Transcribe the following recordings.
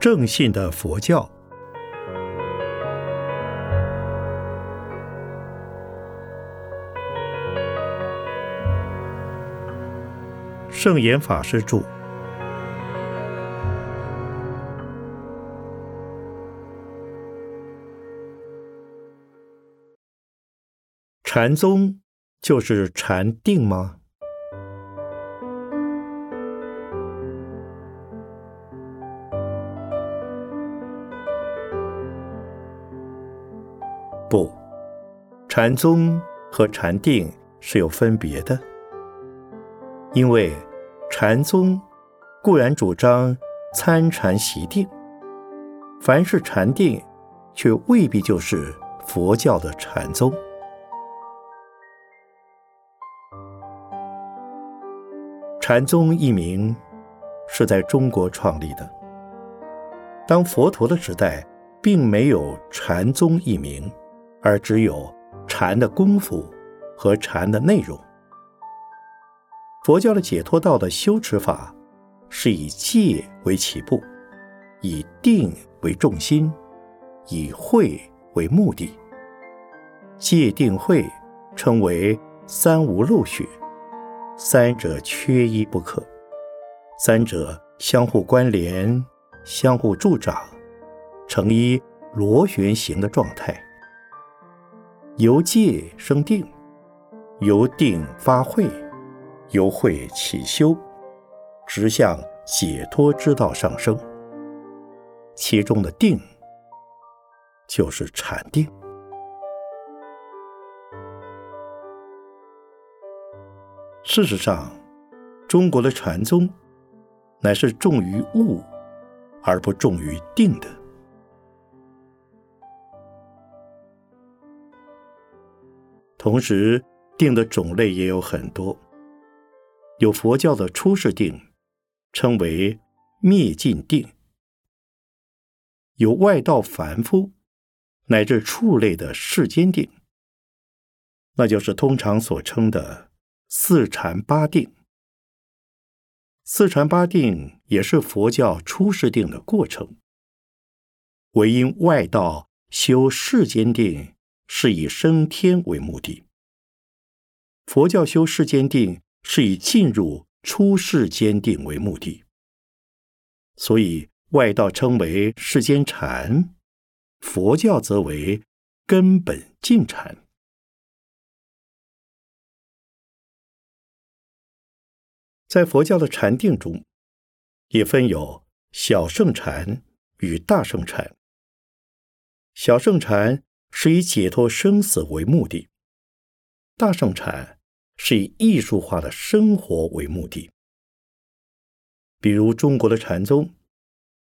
正信的佛教，圣严法师著。禅宗就是禅定吗？不，禅宗和禅定是有分别的。因为禅宗固然主张参禅习定，凡是禅定，却未必就是佛教的禅宗。禅宗一名是在中国创立的。当佛陀的时代，并没有禅宗一名，而只有禅的功夫和禅的内容。佛教的解脱道的修持法，是以戒为起步，以定为重心，以慧为目的。戒定慧称为三无漏学。三者缺一不可，三者相互关联、相互助长，成一螺旋形的状态。由戒生定，由定发慧，由慧起修，直向解脱之道上升。其中的定，就是禅定。事实上，中国的禅宗乃是重于悟而不重于定的。同时，定的种类也有很多，有佛教的出世定，称为灭尽定；有外道凡夫乃至畜类的世间定，那就是通常所称的。四禅八定，四禅八定也是佛教出世定的过程。唯因外道修世间定是以升天为目的，佛教修世间定是以进入出世间定为目的，所以外道称为世间禅，佛教则为根本净禅。在佛教的禅定中，也分有小圣禅与大圣禅。小圣禅是以解脱生死为目的，大圣禅是以艺术化的生活为目的。比如中国的禅宗，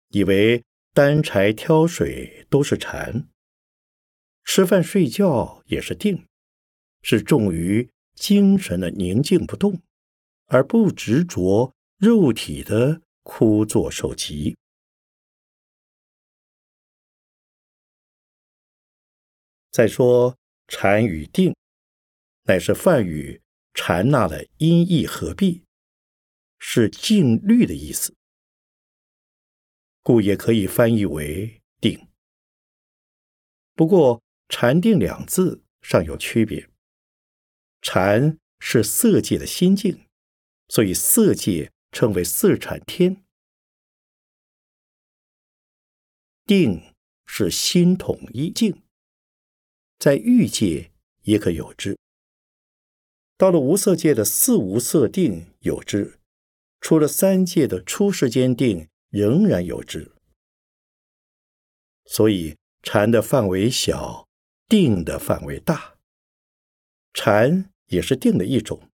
以为担柴挑水都是禅，吃饭睡觉也是定，是重于精神的宁静不动。而不执着肉体的枯坐受集。再说禅与定，乃是梵语禅那的音译合璧，是静虑的意思，故也可以翻译为定。不过禅定两字尚有区别，禅是色界的心境。所以色界称为色禅天，定是心统一境，在欲界也可有之。到了无色界的四无色定有之，除了三界的出世间定仍然有之。所以禅的范围小，定的范围大。禅也是定的一种。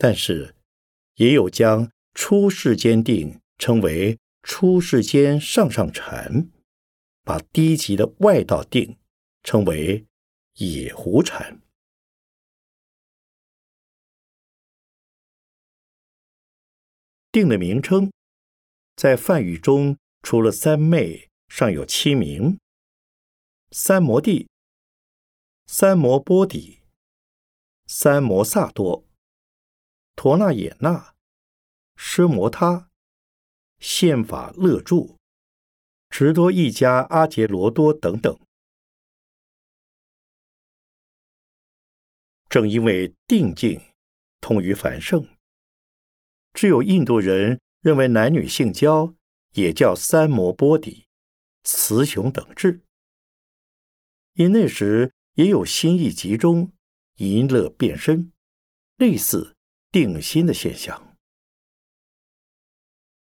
但是，也有将出世间定称为出世间上上禅，把低级的外道定称为野狐禅。定的名称，在梵语中，除了三昧，尚有七名：三摩地、三摩波底、三摩萨多、陀那也那、奢摩他、宪法乐住、直多一家阿杰罗多等等。正因为定境通于繁盛，只有印度人认为男女性交也叫三摩波底、雌雄等质，因那时也有心意集中。淫乐变身，类似定心的现象。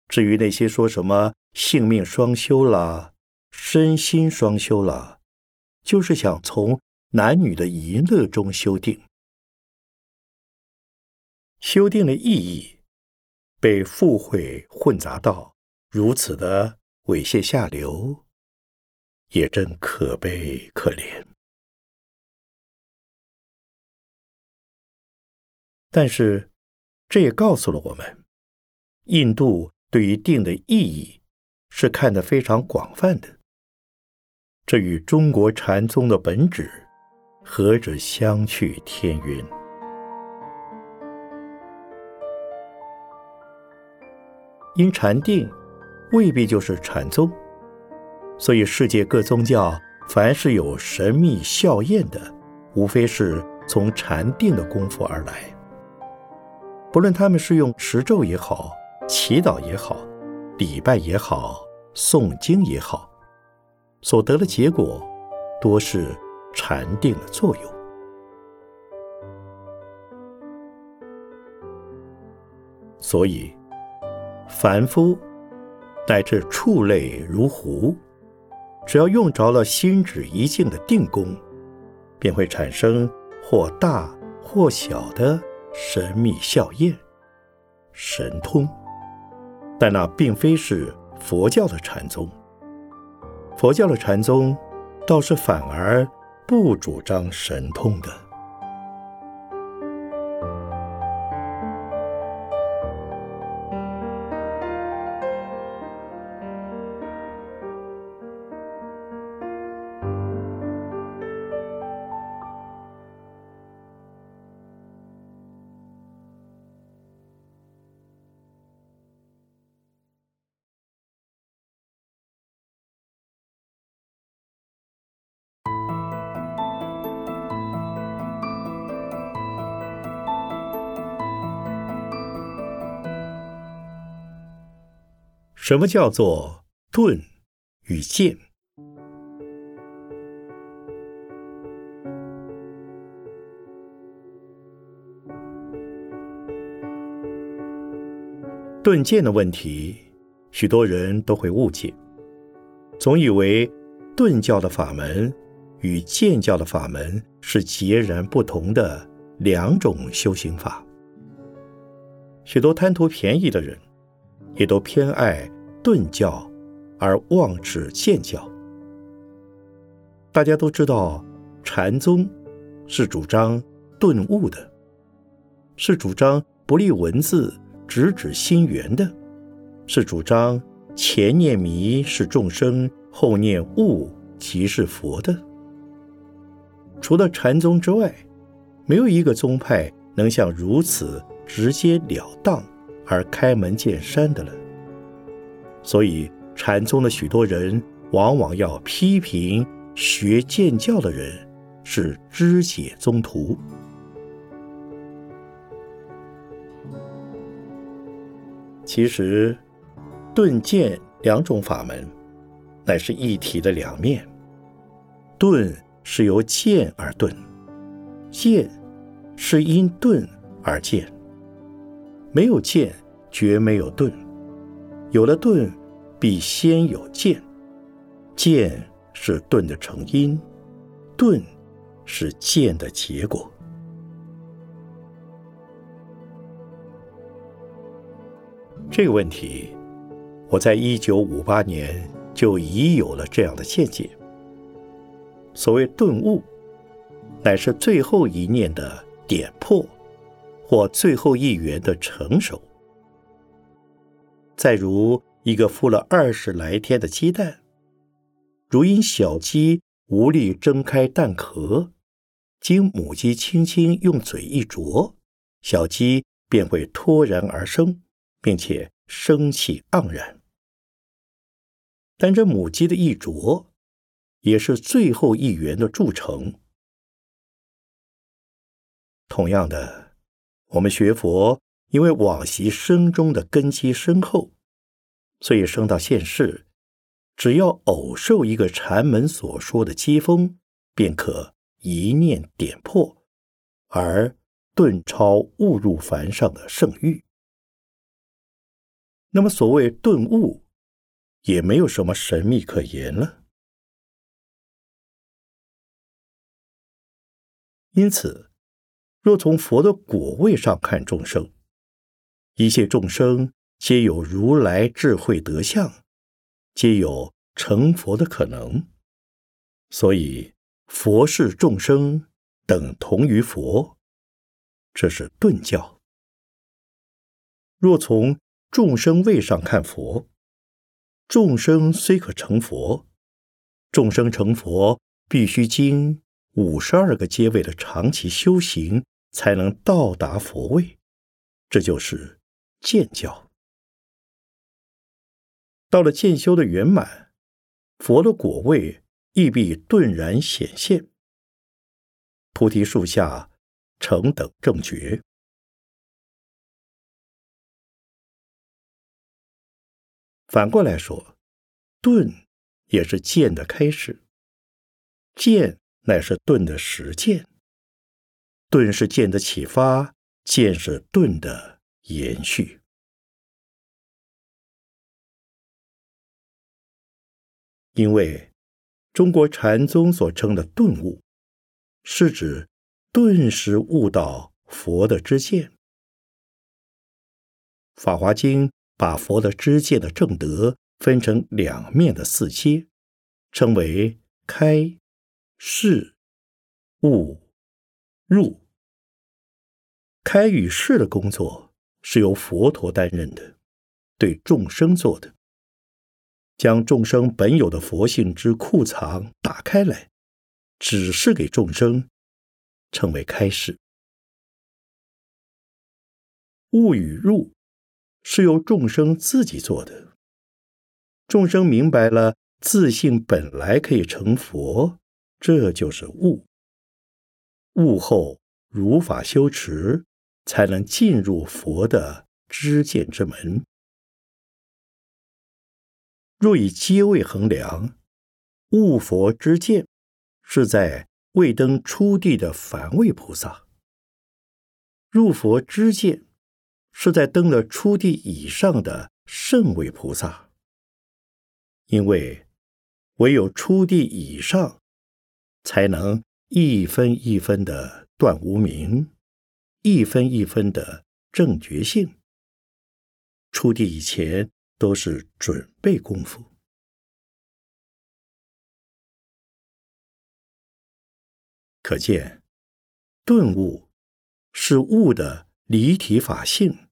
至于那些说什么性命双修啦、身心双修啦，就是想从男女的淫乐中修定。修订的意义被附会混杂到如此的猥亵下流，也真可悲可怜。但是，这也告诉了我们，印度对于定的意义是看得非常广泛的。这与中国禅宗的本旨何止相去天云？因禅定未必就是禅宗，所以世界各宗教凡是有神秘效验的，无非是从禅定的功夫而来。不论他们是用持咒也好，祈祷也好，礼拜也好，诵经也好，所得的结果多是禅定的作用。所以，凡夫乃至畜类如狐，只要用着了心止一境的定功，便会产生或大或小的。神秘笑靥，神通，但那并非是佛教的禅宗。佛教的禅宗倒是反而不主张神通的。什么叫做钝与剑？钝剑的问题，许多人都会误解，总以为钝教的法门与剑教的法门是截然不同的两种修行法。许多贪图便宜的人，也都偏爱。顿教，而妄指剑教。大家都知道，禅宗是主张顿悟的，是主张不立文字，直指心源的，是主张前念迷是众生，后念悟即是佛的。除了禅宗之外，没有一个宗派能像如此直截了当而开门见山的了。所以，禅宗的许多人往往要批评学剑教的人是肢解宗徒。其实，顿剑两种法门，乃是一体的两面。顿是由剑而顿，剑是因顿而剑。没有剑，绝没有顿。有了顿，必先有见，见是顿的成因，顿是见的结果。这个问题，我在一九五八年就已有了这样的见解。所谓顿悟，乃是最后一念的点破，或最后一缘的成熟。再如一个孵了二十来天的鸡蛋，如因小鸡无力睁开蛋壳，经母鸡轻轻用嘴一啄，小鸡便会脱然而生，并且生气盎然。但这母鸡的一啄，也是最后一元的铸成。同样的，我们学佛，因为往昔生中的根基深厚，所以生到现世，只要偶受一个禅门所说的机锋，便可一念点破，而顿超悟入凡上的圣域。那么，所谓顿悟，也没有什么神秘可言了。因此。若从佛的果位上看众生，一切众生皆有如来智慧德相，皆有成佛的可能，所以佛是众生等同于佛，这是顿教。若从众生位上看佛，众生虽可成佛，众生成佛必须经五十二个阶位的长期修行。才能到达佛位，这就是见教。到了渐修的圆满，佛的果位亦必顿然显现。菩提树下成等正觉。反过来说，顿也是见的开始，见乃是顿的实践。顿是见的启发，见是顿的延续。因为中国禅宗所称的顿悟，是指顿时悟到佛的知见。《法华经》把佛的知见的正德分成两面的四阶，称为开、示、悟。入开与示的工作是由佛陀担任的，对众生做的，将众生本有的佛性之库藏打开来，指示给众生，称为开示。悟与入是由众生自己做的，众生明白了自信本来可以成佛，这就是悟。悟后如法修持，才能进入佛的知见之门。若以阶位衡量，悟佛之见是在未登初地的凡位菩萨；入佛之见是在登了初地以上的圣位菩萨。因为唯有初地以上，才能。一分一分的断无明，一分一分的正觉性。出地以前都是准备功夫。可见，顿悟是悟的离体法性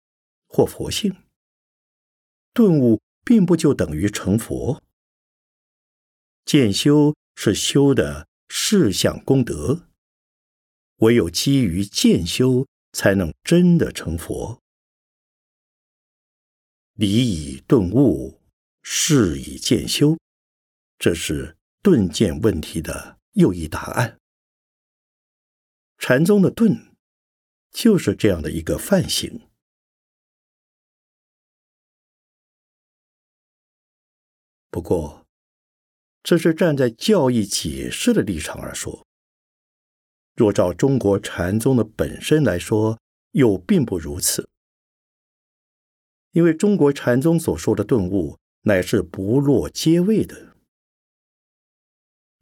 或佛性。顿悟并不就等于成佛。见修是修的。事相功德，唯有基于渐修，才能真的成佛。理以顿悟，事以渐修，这是顿渐问题的又一答案。禅宗的顿，就是这样的一个范型。不过。这是站在教义解释的立场而说。若照中国禅宗的本身来说，又并不如此。因为中国禅宗所说的顿悟，乃是不落阶位的。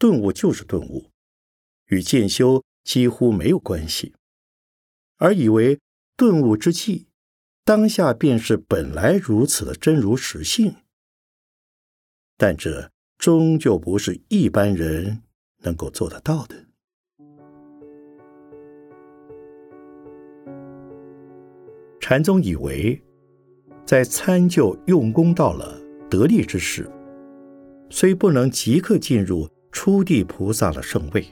顿悟就是顿悟，与渐修几乎没有关系。而以为顿悟之际，当下便是本来如此的真如实性，但这。终究不是一般人能够做得到的。禅宗以为，在参就用功到了得力之时，虽不能即刻进入初地菩萨的圣位，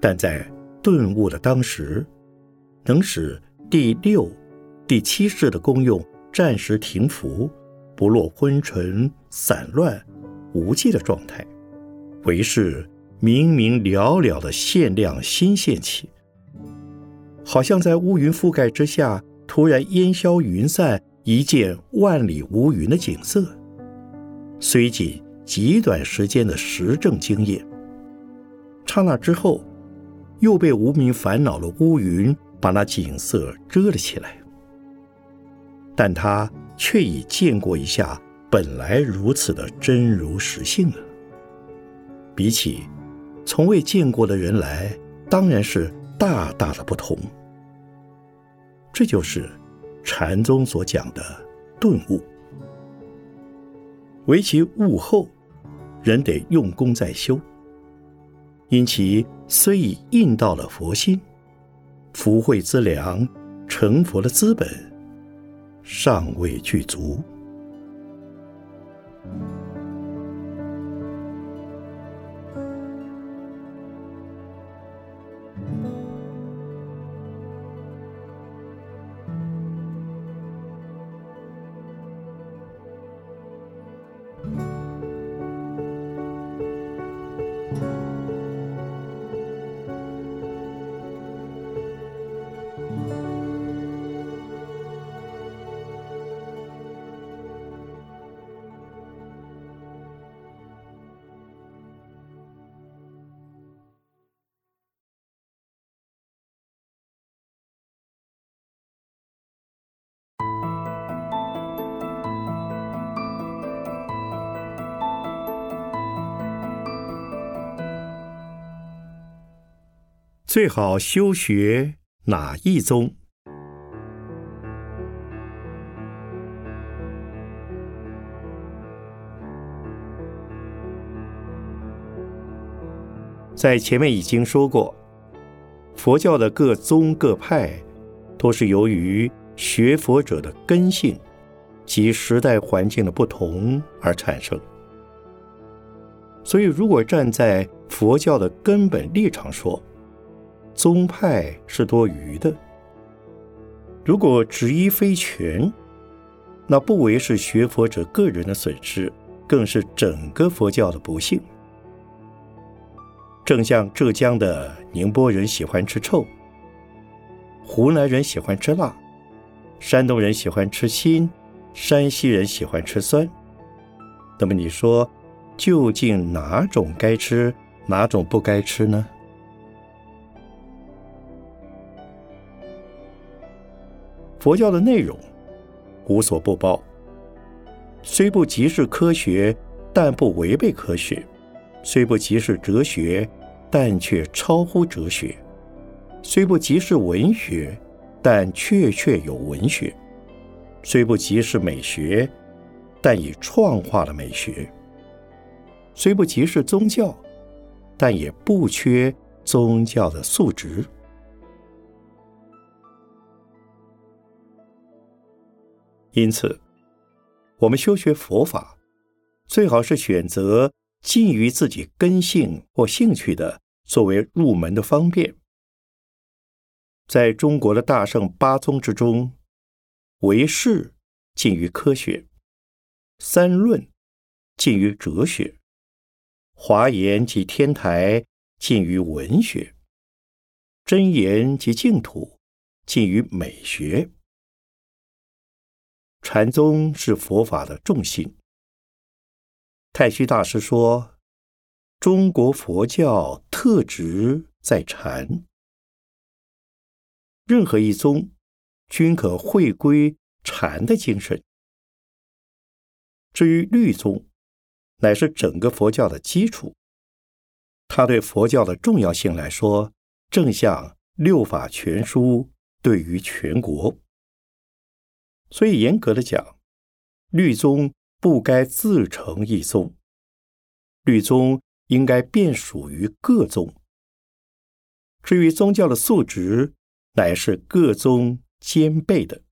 但在顿悟的当时，能使第六、第七世的功用暂时停服，不落昏沉、散乱、无际的状态，为是明明了了的限量新现起，好像在乌云覆盖之下，突然烟消云散，一见万里无云的景色，虽仅极短时间的实证经验，刹那之后。又被无名烦恼的乌云把那景色遮了起来，但他却已见过一下本来如此的真如实性了。比起从未见过的人来，当然是大大的不同。这就是禅宗所讲的顿悟。唯其悟后，人得用功在修。因其虽已印到了佛心，福慧资粮、成佛的资本尚未具足。最好修学哪一宗？在前面已经说过，佛教的各宗各派，都是由于学佛者的根性及时代环境的不同而产生。所以，如果站在佛教的根本立场说，宗派是多余的。如果执一非全，那不为是学佛者个人的损失，更是整个佛教的不幸。正像浙江的宁波人喜欢吃臭，湖南人喜欢吃辣，山东人喜欢吃辛，山西人喜欢吃酸。那么你说，究竟哪种该吃，哪种不该吃呢？佛教的内容无所不包，虽不即是科学，但不违背科学；虽不即是哲学，但却超乎哲学；虽不即是文学，但确确有文学；虽不即是美学，但已创化了美学；虽不即是宗教，但也不缺宗教的素质。因此，我们修学佛法，最好是选择近于自己根性或兴趣的，作为入门的方便。在中国的大圣八宗之中，唯识近于科学，三论近于哲学，华严及天台近于文学，真言及净土近于美学。禅宗是佛法的重心。太虚大师说：“中国佛教特质在禅，任何一宗均可回归禅的精神。至于律宗，乃是整个佛教的基础。它对佛教的重要性来说，正像六法全书对于全国。”所以，严格的讲，律宗不该自成一宗，律宗应该便属于各宗。至于宗教的素质，乃是各宗兼备的。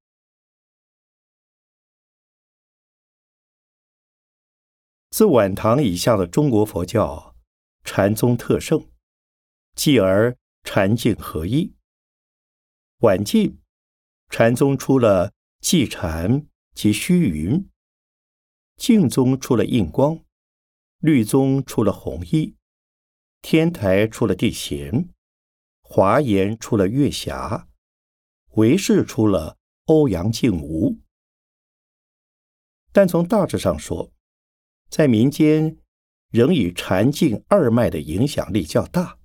自晚唐以下的中国佛教，禅宗特盛，继而禅净合一。晚晋，禅宗出了寂禅及虚云；净宗出了印光；律宗出了弘一；天台出了地贤；华严出了月霞；唯识出了欧阳靖无。但从大致上说，在民间仍以禅净二脉的影响力较大；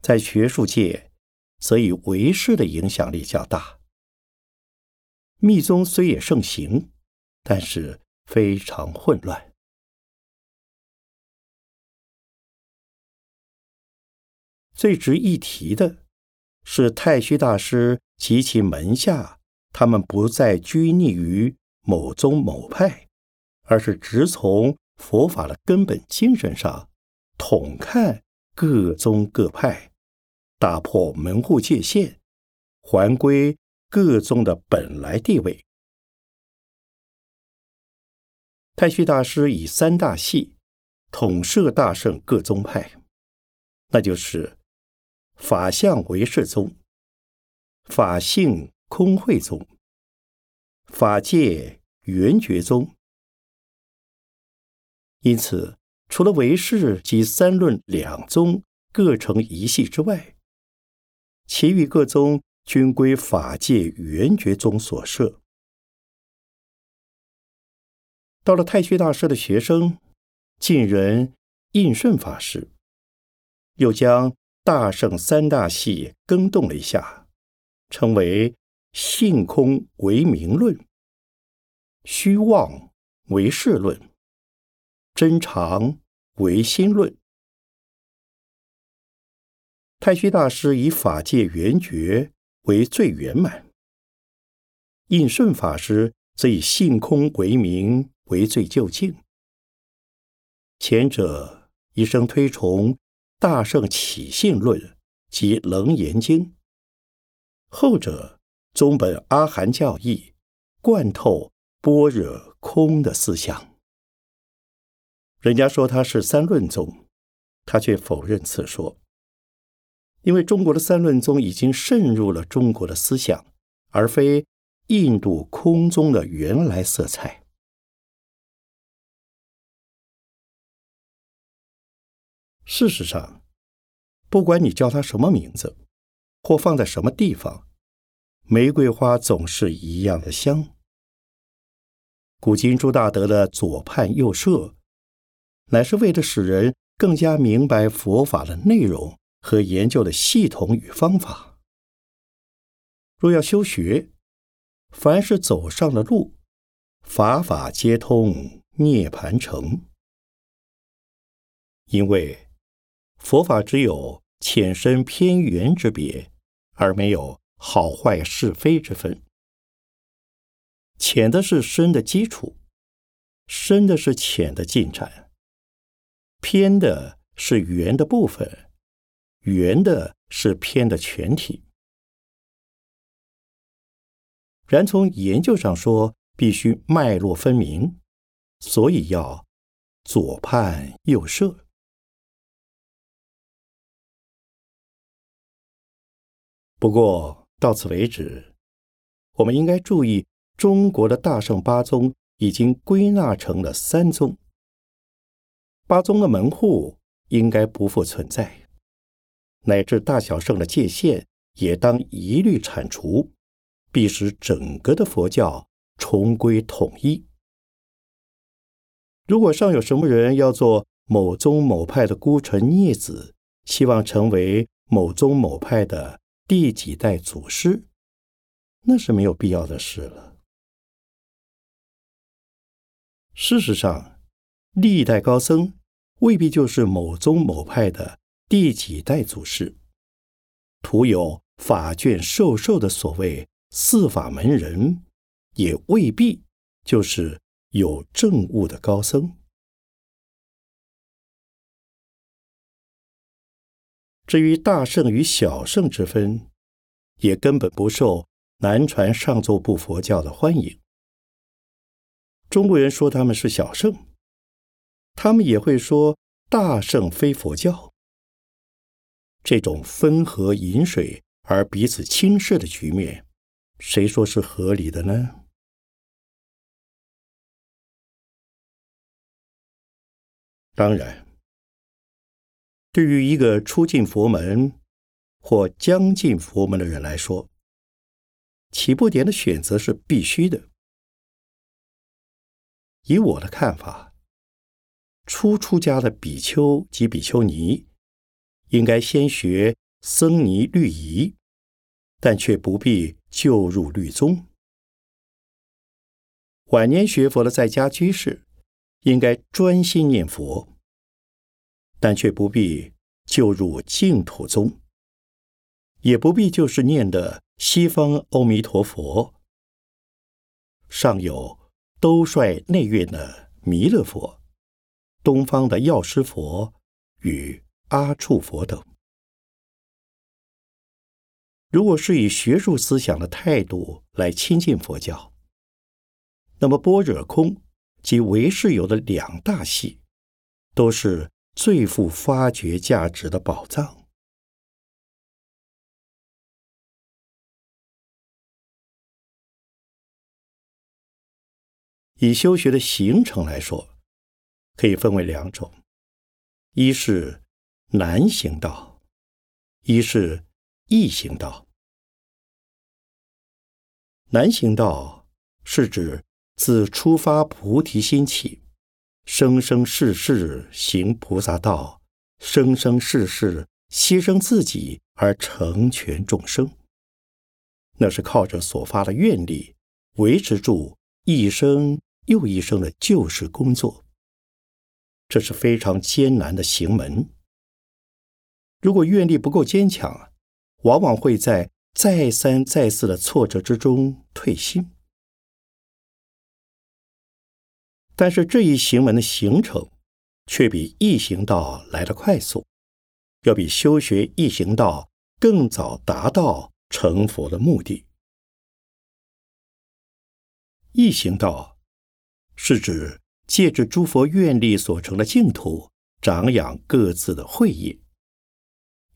在学术界，则以唯识的影响力较大。密宗虽也盛行，但是非常混乱。最值一提的是太虚大师及其门下，他们不再拘泥于。某宗某派，而是直从佛法的根本精神上统看各宗各派，打破门户界限，还归各宗的本来地位。太虚大师以三大系统摄大圣各宗派，那就是法相唯识宗、法性空慧宗。法界圆觉宗，因此除了唯识及三论两宗各成一系之外，其余各宗均归法界圆觉宗所设。到了太虚大师的学生晋人印顺法师，又将大圣三大系更动了一下，称为。性空为名论，虚妄为事论，真常为心论。太虚大师以法界圆觉为最圆满，应顺法师则以性空为名为最究竟。前者一生推崇大圣起信论及楞严经，后者。宗本阿含教义贯透般若空的思想，人家说他是三论宗，他却否认此说，因为中国的三论宗已经渗入了中国的思想，而非印度空宗的原来色彩。事实上，不管你叫它什么名字，或放在什么地方。玫瑰花总是一样的香。古今朱大德的左判右摄，乃是为了使人更加明白佛法的内容和研究的系统与方法。若要修学，凡是走上了路，法法皆通，涅盘成。因为佛法只有浅深偏圆之别，而没有。好坏是非之分，浅的是深的基础，深的是浅的进展，偏的是圆的部分，圆的是偏的全体。然从研究上说，必须脉络分明，所以要左判右摄。不过。到此为止，我们应该注意，中国的大圣八宗已经归纳成了三宗。八宗的门户应该不复存在，乃至大小圣的界限也当一律铲除，必使整个的佛教重归统一。如果尚有什么人要做某宗某派的孤臣孽子，希望成为某宗某派的，第几代祖师，那是没有必要的事了。事实上，历代高僧未必就是某宗某派的第几代祖师，徒有法卷授受的所谓四法门人，也未必就是有正悟的高僧。至于大圣与小圣之分，也根本不受南传上座部佛教的欢迎。中国人说他们是小圣，他们也会说大圣非佛教。这种分河饮水而彼此轻视的局面，谁说是合理的呢？当然，对于一个初进佛门或将进佛门的人来说，起步点的选择是必须的。以我的看法，初出家的比丘及比丘尼，应该先学僧尼律仪，但却不必就入律宗。晚年学佛的在家居士，应该专心念佛，但却不必就入净土宗，也不必就是念的西方阿弥陀佛，尚有。兜率内院的弥勒佛、东方的药师佛与阿处佛等，如果是以学术思想的态度来亲近佛教，那么般若空及唯识有的两大系，都是最富发掘价值的宝藏。以修学的行程来说，可以分为两种：一是难行道，一是易行道。难行道是指自出发菩提心起，生生世世行菩萨道，生生世世牺牲自己而成全众生。那是靠着所发的愿力维持住一生。又一生的救世工作，这是非常艰难的行门。如果愿力不够坚强，往往会在再三再四的挫折之中退心。但是这一行门的形成，却比易行道来得快速，要比修学易行道更早达到成佛的目的。易行道。是指借着诸佛愿力所成的净土，长养各自的慧业，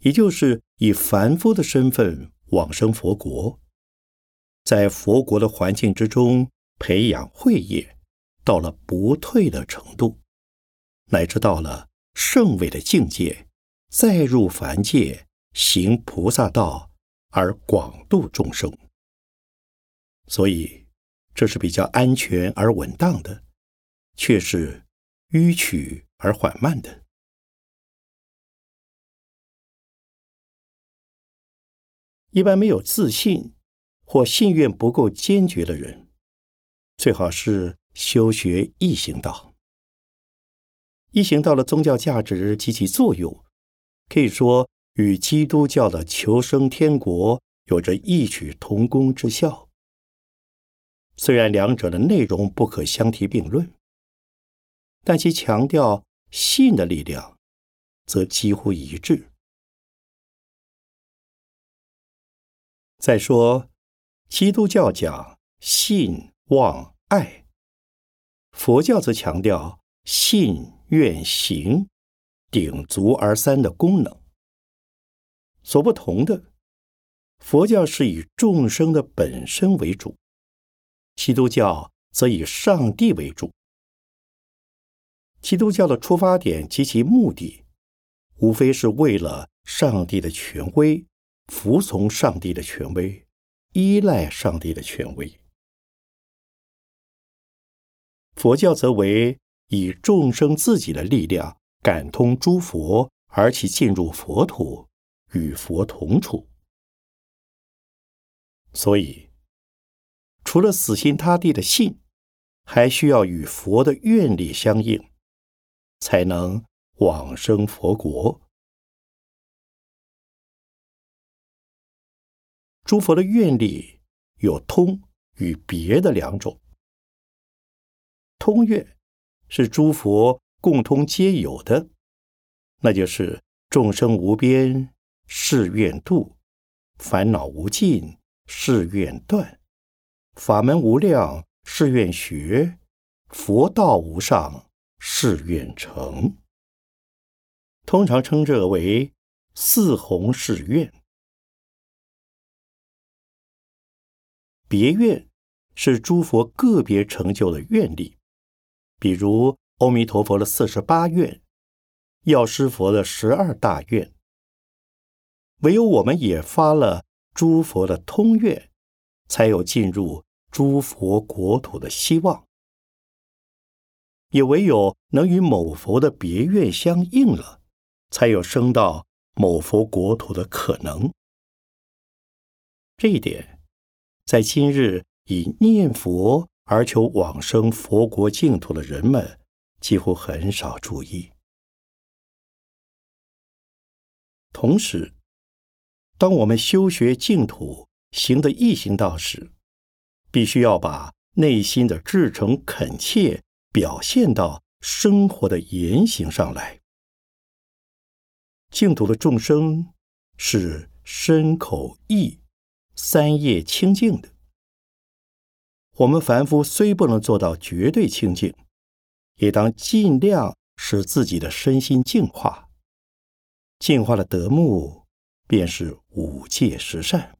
也就是以凡夫的身份往生佛国，在佛国的环境之中培养慧业，到了不退的程度，乃至到了圣位的境界，再入凡界行菩萨道而广度众生。所以。这是比较安全而稳当的，却是迂曲而缓慢的。一般没有自信或信愿不够坚决的人，最好是修学异行道。异行道的宗教价值及其作用，可以说与基督教的求生天国有着异曲同工之效。虽然两者的内容不可相提并论，但其强调信的力量，则几乎一致。再说，基督教讲信望爱，佛教则强调信愿行，鼎足而三的功能。所不同的，佛教是以众生的本身为主。基督教则以上帝为主。基督教的出发点及其目的，无非是为了上帝的权威，服从上帝的权威，依赖上帝的权威。佛教则为以众生自己的力量感通诸佛，而其进入佛土，与佛同处。所以。除了死心塌地的信，还需要与佛的愿力相应，才能往生佛国。诸佛的愿力有通与别的两种。通愿是诸佛共通皆有的，那就是众生无边誓愿度，烦恼无尽誓愿断。法门无量，誓愿学；佛道无上，誓愿成。通常称这为四弘誓愿。别愿是诸佛个别成就的愿力，比如阿弥陀佛的四十八愿，药师佛的十二大愿。唯有我们也发了诸佛的通愿，才有进入诸佛国土的希望。也唯有能与某佛的别愿相应了，才有升到某佛国土的可能。这一点，在今日以念佛而求往生佛国净土的人们，几乎很少注意。同时，当我们修学净土、行的易行道时，必须要把内心的至诚恳切。表现到生活的言行上来。净土的众生是身口意三业清净的。我们凡夫虽不能做到绝对清净，也当尽量使自己的身心净化。净化的德目便是五戒十善。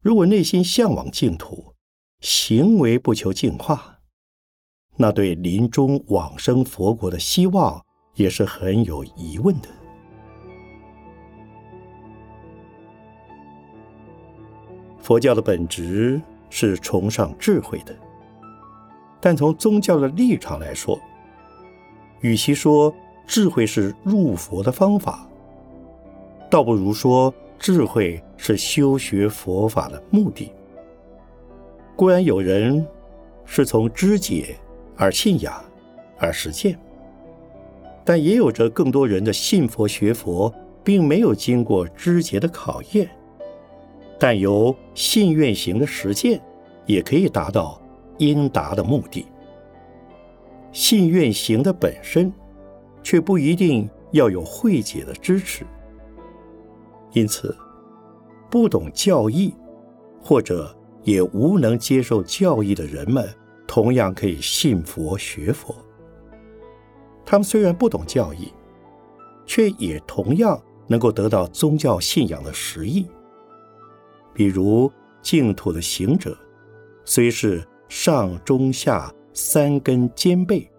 如果内心向往净土，行为不求净化。那对临终往生佛国的希望也是很有疑问的。佛教的本质是崇尚智慧的，但从宗教的立场来说，与其说智慧是入佛的方法，倒不如说智慧是修学佛法的目的。固然有人是从知解。而信仰，而实践，但也有着更多人的信佛学佛，并没有经过知节的考验，但由信愿行的实践，也可以达到应达的目的。信愿行的本身，却不一定要有慧解的支持，因此，不懂教义，或者也无能接受教义的人们。同样可以信佛学佛，他们虽然不懂教义，却也同样能够得到宗教信仰的实意。比如净土的行者，虽是上中下三根兼备，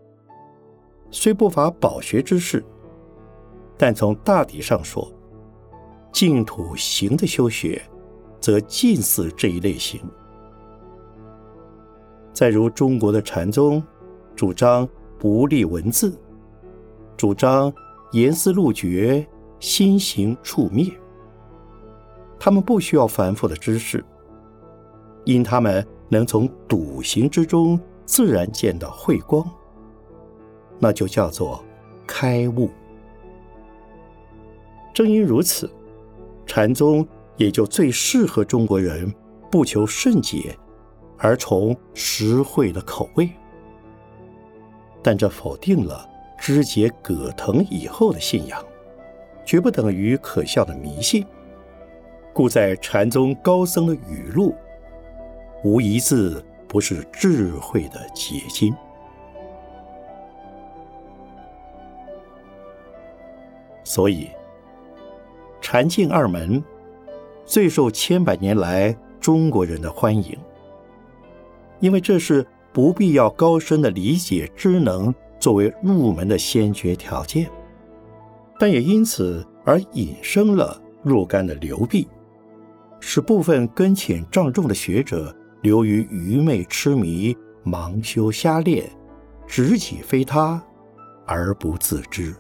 虽不乏饱学之士，但从大体上说，净土行的修学，则近似这一类型。再如中国的禅宗，主张不立文字，主张言思路觉，心行处灭。他们不需要繁复的知识，因他们能从笃行之中自然见到慧光，那就叫做开悟。正因如此，禅宗也就最适合中国人不求甚解。而从实惠的口味，但这否定了肢解葛藤以后的信仰，绝不等于可笑的迷信。故在禅宗高僧的语录，无一字不是智慧的结晶。所以，禅净二门最受千百年来中国人的欢迎。因为这是不必要高深的理解知能作为入门的先决条件，但也因此而引生了若干的流弊，使部分根浅障重的学者流于愚昧痴迷、盲修瞎练，执己非他而不自知。